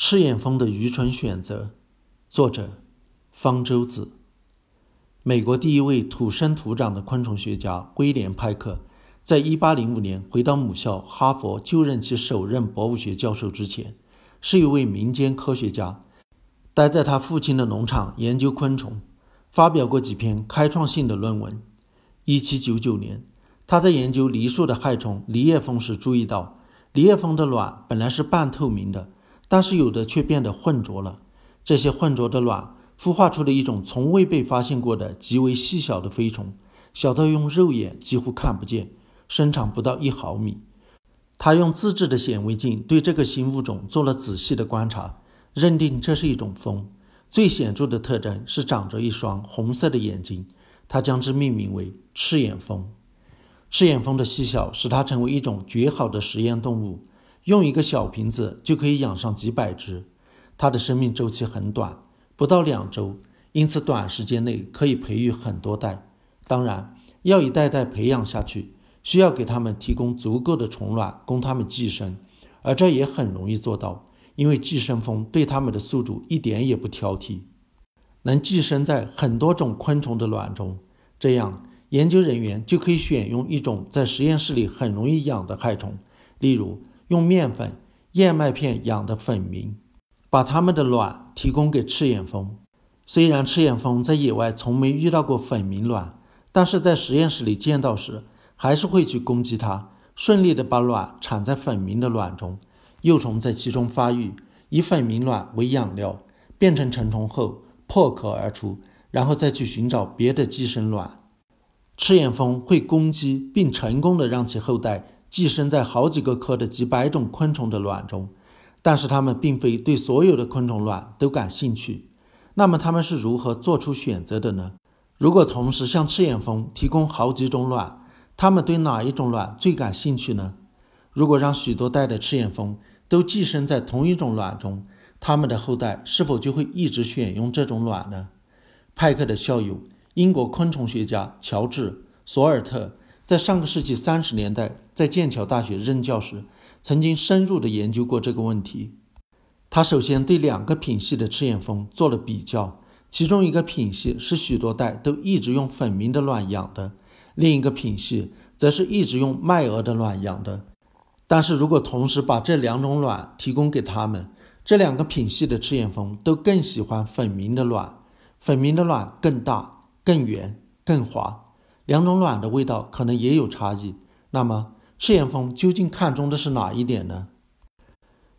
赤眼蜂的愚蠢选择，作者方舟子。美国第一位土生土长的昆虫学家威廉·派克，在1805年回到母校哈佛就任其首任博物学教授之前，是一位民间科学家，待在他父亲的农场研究昆虫，发表过几篇开创性的论文。1799年，他在研究梨树的害虫梨叶蜂时，注意到梨叶蜂的卵本来是半透明的。但是有的却变得浑浊了。这些浑浊的卵孵化出了一种从未被发现过的极为细小的飞虫，小到用肉眼几乎看不见，身长不到一毫米。他用自制的显微镜对这个新物种做了仔细的观察，认定这是一种蜂。最显著的特征是长着一双红色的眼睛。他将之命名为赤眼蜂。赤眼蜂的细小使它成为一种绝好的实验动物。用一个小瓶子就可以养上几百只，它的生命周期很短，不到两周，因此短时间内可以培育很多代。当然，要一代代培养下去，需要给它们提供足够的虫卵供它们寄生，而这也很容易做到，因为寄生蜂对它们的宿主一点也不挑剔，能寄生在很多种昆虫的卵中。这样，研究人员就可以选用一种在实验室里很容易养的害虫，例如。用面粉、燕麦片养的粉螟，把它们的卵提供给赤眼蜂。虽然赤眼蜂在野外从没遇到过粉螟卵，但是在实验室里见到时，还是会去攻击它，顺利的把卵产在粉螟的卵中，幼虫在其中发育，以粉螟卵为养料，变成成虫后破壳而出，然后再去寻找别的寄生卵。赤眼蜂会攻击并成功的让其后代。寄生在好几个科的几百种昆虫的卵中，但是它们并非对所有的昆虫卵都感兴趣。那么它们是如何做出选择的呢？如果同时向赤眼蜂提供好几种卵，它们对哪一种卵最感兴趣呢？如果让许多代的赤眼蜂都寄生在同一种卵中，它们的后代是否就会一直选用这种卵呢？派克的校友英国昆虫学家乔治·索尔特。在上个世纪三十年代，在剑桥大学任教时，曾经深入地研究过这个问题。他首先对两个品系的赤眼蜂做了比较，其中一个品系是许多代都一直用粉螟的卵养的，另一个品系则是一直用麦蛾的卵养的。但是如果同时把这两种卵提供给他们，这两个品系的赤眼蜂都更喜欢粉螟的卵，粉螟的卵更大、更圆、更滑。两种卵的味道可能也有差异，那么赤眼蜂究竟看中的是哪一点呢？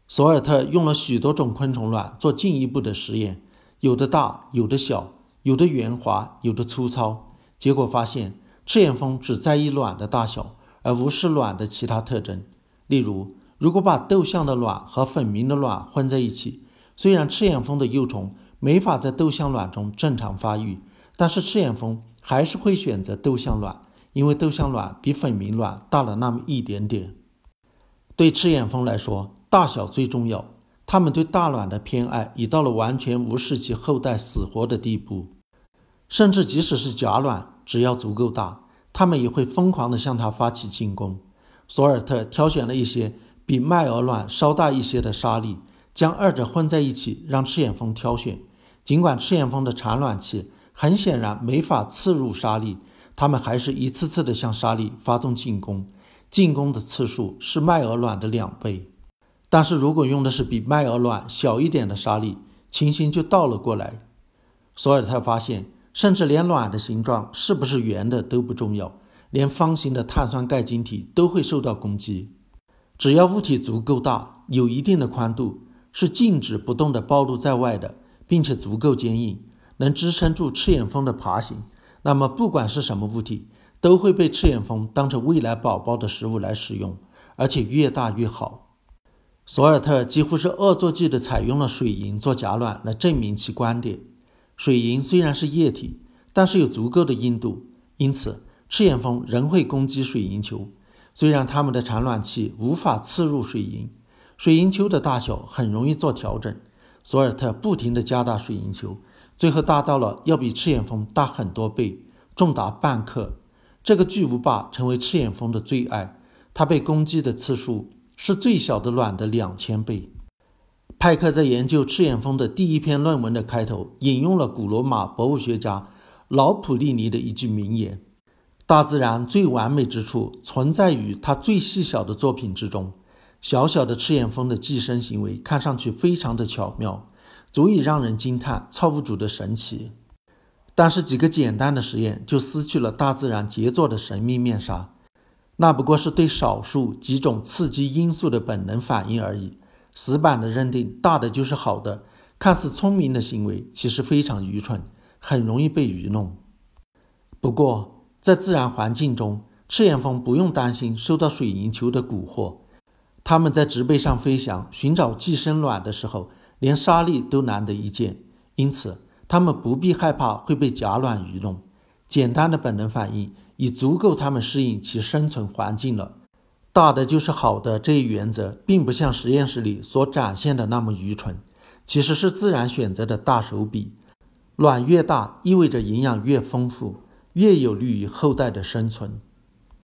索尔特用了许多种昆虫卵做进一步的实验，有的大，有的小，有的圆滑，有的粗糙。结果发现，赤眼蜂只在意卵的大小，而无视卵的其他特征。例如，如果把豆象的卵和粉螟的卵混在一起，虽然赤眼蜂的幼虫没法在豆象卵中正常发育，但是赤眼蜂。还是会选择豆象卵，因为豆象卵比粉明卵大了那么一点点。对赤眼蜂来说，大小最重要。它们对大卵的偏爱已到了完全无视其后代死活的地步。甚至即使是假卵，只要足够大，它们也会疯狂地向它发起进攻。索尔特挑选了一些比麦蛾卵稍大一些的沙粒，将二者混在一起，让赤眼蜂挑选。尽管赤眼蜂的产卵器。很显然没法刺入沙粒，它们还是一次次的向沙粒发动进攻，进攻的次数是麦尔卵的两倍。但是如果用的是比麦尔卵小一点的沙粒，情形就倒了过来。索尔特发现，甚至连卵的形状是不是圆的都不重要，连方形的碳酸钙晶体都会受到攻击。只要物体足够大，有一定的宽度，是静止不动的暴露在外的，并且足够坚硬。能支撑住赤眼蜂的爬行，那么不管是什么物体，都会被赤眼蜂当成未来宝宝的食物来使用，而且越大越好。索尔特几乎是恶作剧地采用了水银做假卵来证明其观点。水银虽然是液体，但是有足够的硬度，因此赤眼蜂仍会攻击水银球。虽然它们的产卵器无法刺入水银，水银球的大小很容易做调整。索尔特不停地加大水银球。最后大到了要比赤眼蜂大很多倍，重达半克。这个巨无霸成为赤眼蜂的最爱，它被攻击的次数是最小的卵的两千倍。派克在研究赤眼蜂的第一篇论文的开头，引用了古罗马博物学家老普利尼的一句名言：“大自然最完美之处，存在于它最细小的作品之中。小小的赤眼蜂的寄生行为看上去非常的巧妙，足以让人惊叹造物主的神奇。但是几个简单的实验就失去了大自然杰作的神秘面纱，那不过是对少数几种刺激因素的本能反应而已。”死板的认定大的就是好的，看似聪明的行为其实非常愚蠢，很容易被愚弄。不过，在自然环境中，赤眼蜂不用担心受到水银球的蛊惑。它们在植被上飞翔，寻找寄生卵的时候，连沙粒都难得一见，因此它们不必害怕会被假卵愚弄。简单的本能反应已足够它们适应其生存环境了。大的就是好的这一原则，并不像实验室里所展现的那么愚蠢，其实是自然选择的大手笔。卵越大，意味着营养越丰富，越有利于后代的生存。